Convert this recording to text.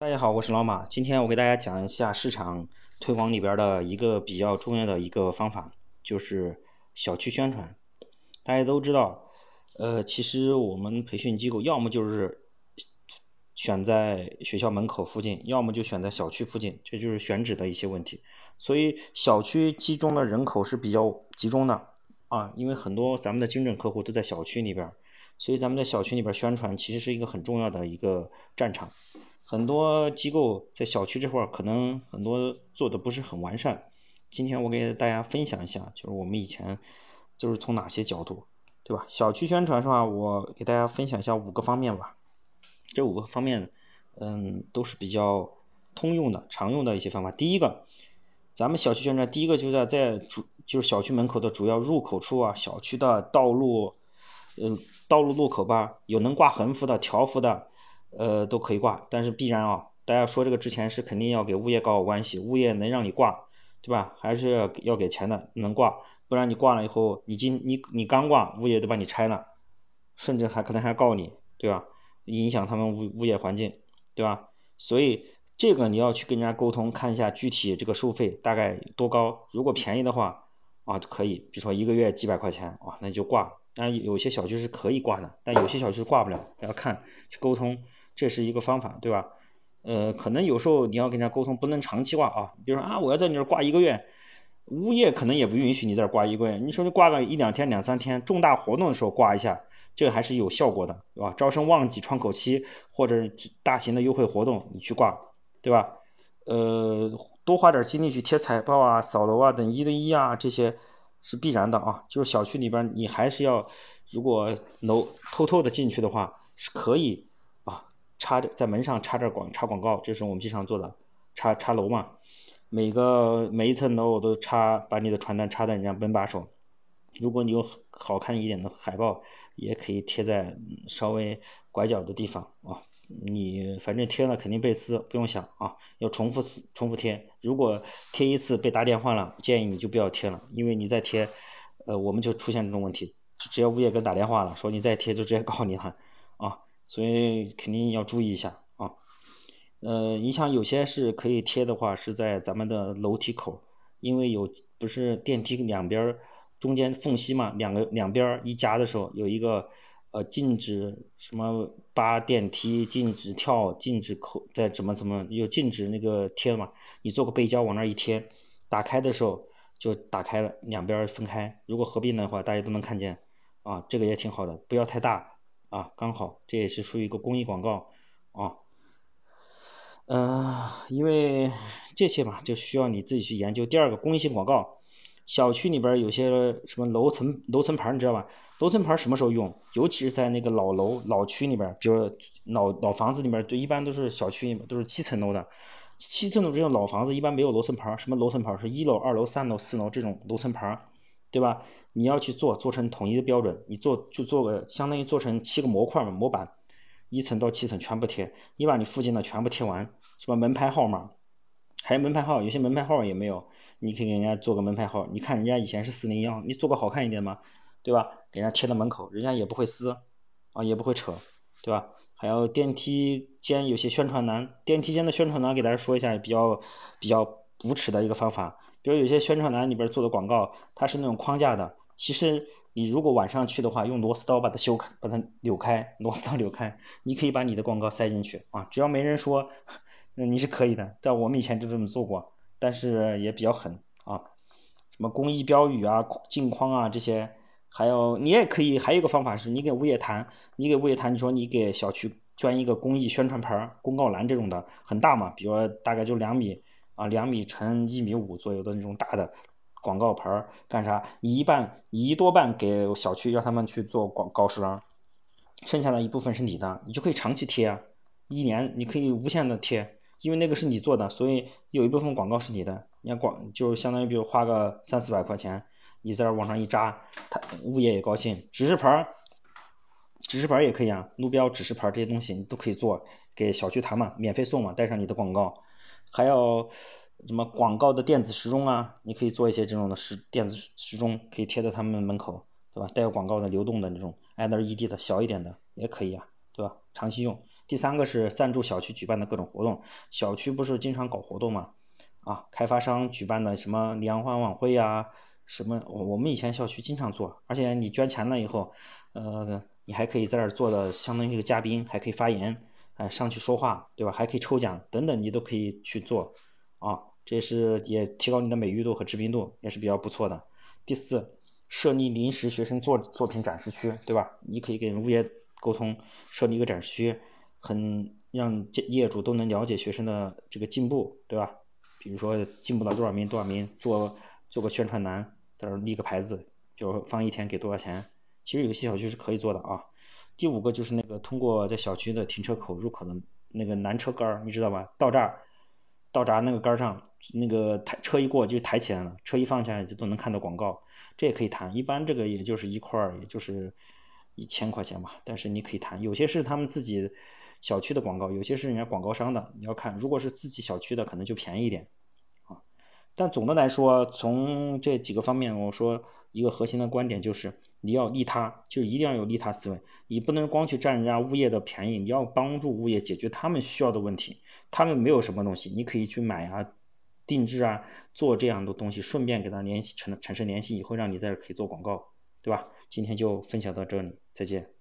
大家好，我是老马。今天我给大家讲一下市场推广里边的一个比较重要的一个方法，就是小区宣传。大家都知道，呃，其实我们培训机构要么就是选在学校门口附近，要么就选在小区附近，这就是选址的一些问题。所以小区集中的人口是比较集中的啊，因为很多咱们的精准客户都在小区里边，所以咱们在小区里边宣传其实是一个很重要的一个战场。很多机构在小区这块儿可能很多做的不是很完善。今天我给大家分享一下，就是我们以前就是从哪些角度，对吧？小区宣传是吧？我给大家分享一下五个方面吧。这五个方面，嗯，都是比较通用的、常用的一些方法。第一个，咱们小区宣传，第一个就是在在主就是小区门口的主要入口处啊，小区的道路，嗯，道路路口吧，有能挂横幅的、条幅的。呃，都可以挂，但是必然啊，大家说这个之前是肯定要给物业搞好关系，物业能让你挂，对吧？还是要要给钱的，能挂，不然你挂了以后，你今你你刚挂，物业都把你拆了，甚至还可能还告你，对吧？影响他们物物业环境，对吧？所以这个你要去跟人家沟通，看一下具体这个收费大概多高，如果便宜的话啊，可以，比如说一个月几百块钱啊，那就挂。当然有些小区是可以挂的，但有些小区挂不了，要看去沟通。这是一个方法，对吧？呃，可能有时候你要跟人家沟通，不能长期挂啊。比如说啊，我要在你这儿挂一个月，物业可能也不允许你在这挂一个月。你说你挂个一两天、两三天，重大活动的时候挂一下，这个还是有效果的，对吧？招生旺季、窗口期或者大型的优惠活动，你去挂，对吧？呃，多花点精力去贴彩报啊、扫楼啊等一对一啊，这些是必然的啊。就是小区里边你还是要，如果楼偷偷的进去的话，是可以啊。插在门上插点广插广告，这是我们经常做的，插插楼嘛，每个每一层楼我都插，把你的传单插在人家门把手。如果你有好看一点的海报，也可以贴在稍微拐角的地方啊。你反正贴了肯定被撕，不用想啊，要重复撕重复贴。如果贴一次被打电话了，建议你就不要贴了，因为你再贴，呃，我们就出现这种问题，只要物业给打电话了，说你再贴就直接告你了啊。所以肯定要注意一下啊，呃，你像有些是可以贴的话，是在咱们的楼梯口，因为有不是电梯两边中间缝隙嘛，两个两边一夹的时候有一个呃禁止什么扒电梯、禁止跳、禁止扣，再怎么怎么又禁止那个贴嘛，你做个背胶往那一贴，打开的时候就打开了，两边分开，如果合并的话，大家都能看见啊，这个也挺好的，不要太大。啊，刚好这也是属于一个公益广告啊，嗯，因为这些嘛，就需要你自己去研究。第二个公益性广告，小区里边有些什么楼层楼层牌，你知道吧？楼层牌什么时候用？尤其是在那个老楼老区里边，比如老老房子里边，就一般都是小区里面都是七层楼的，七层楼这种老房子一般没有楼层牌，什么楼层牌是一楼、二楼、三楼、四楼这种楼层牌，对吧？你要去做，做成统一的标准，你做就做个相当于做成七个模块嘛，模板，一层到七层全部贴，你把你附近的全部贴完，是吧？门牌号码，还有门牌号，有些门牌号也没有，你可以给人家做个门牌号，你看人家以前是四零幺，你做个好看一点嘛，对吧？给人家贴到门口，人家也不会撕，啊，也不会扯，对吧？还有电梯间有些宣传栏，电梯间的宣传栏给大家说一下，比较比较无耻的一个方法，比如有些宣传栏里边做的广告，它是那种框架的。其实你如果晚上去的话，用螺丝刀把它修开，把它扭开，螺丝刀扭开，你可以把你的广告塞进去啊，只要没人说，那你是可以的。在我们以前就这么做过，但是也比较狠啊。什么公益标语啊、镜框啊这些，还有你也可以，还有一个方法是，你给物业谈，你给物业谈，你说你给小区捐一个公益宣传牌、公告栏这种的，很大嘛，比如大概就两米啊，两米乘一米五左右的那种大的。广告牌干啥？你一半，你一多半给小区，让他们去做广告示栏，剩下的一部分是你的，你就可以长期贴啊，一年你可以无限的贴，因为那个是你做的，所以有一部分广告是你的。你看广就相当于比如花个三四百块钱，你在这往上一扎，他物业也高兴。指示牌，指示牌也可以啊，路标指示牌这些东西你都可以做，给小区谈嘛，免费送嘛，带上你的广告，还有。什么广告的电子时钟啊？你可以做一些这种的时电子时钟，可以贴在他们门口，对吧？带有广告的流动的那种 LED 的小一点的也可以啊，对吧？长期用，第三个是赞助小区举办的各种活动，小区不是经常搞活动嘛？啊，开发商举办的什么联欢晚会呀，什么我我们以前校区经常做，而且你捐钱了以后，呃，你还可以在这儿做的相当于一个嘉宾，还可以发言，哎，上去说话，对吧？还可以抽奖等等，你都可以去做，啊，这是也提高你的美誉度和知名度，也是比较不错的。第四，设立临时学生作作品展示区，对吧？你可以跟物业沟通，设立一个展示区，很让业主都能了解学生的这个进步，对吧？比如说进步了多少名多少名，做做个宣传栏，在这立个牌子，就放一天给多少钱。其实有些小区是可以做的啊。第五个就是那个通过在小区的停车口入口的那个拦车杆儿，你知道吧？到这儿，到闸那个杆上，那个抬车一过就抬起来了，车一放下来就都能看到广告，这也可以谈。一般这个也就是一块儿，也就是一千块钱吧。但是你可以谈，有些是他们自己。小区的广告有些是人家广告商的，你要看，如果是自己小区的，可能就便宜一点，但总的来说，从这几个方面，我说一个核心的观点就是，你要利他，就一定要有利他思维，你不能光去占人家物业的便宜，你要帮助物业解决他们需要的问题。他们没有什么东西，你可以去买啊、定制啊、做这样的东西，顺便给他联系产产生联系，以后让你在这可以做广告，对吧？今天就分享到这里，再见。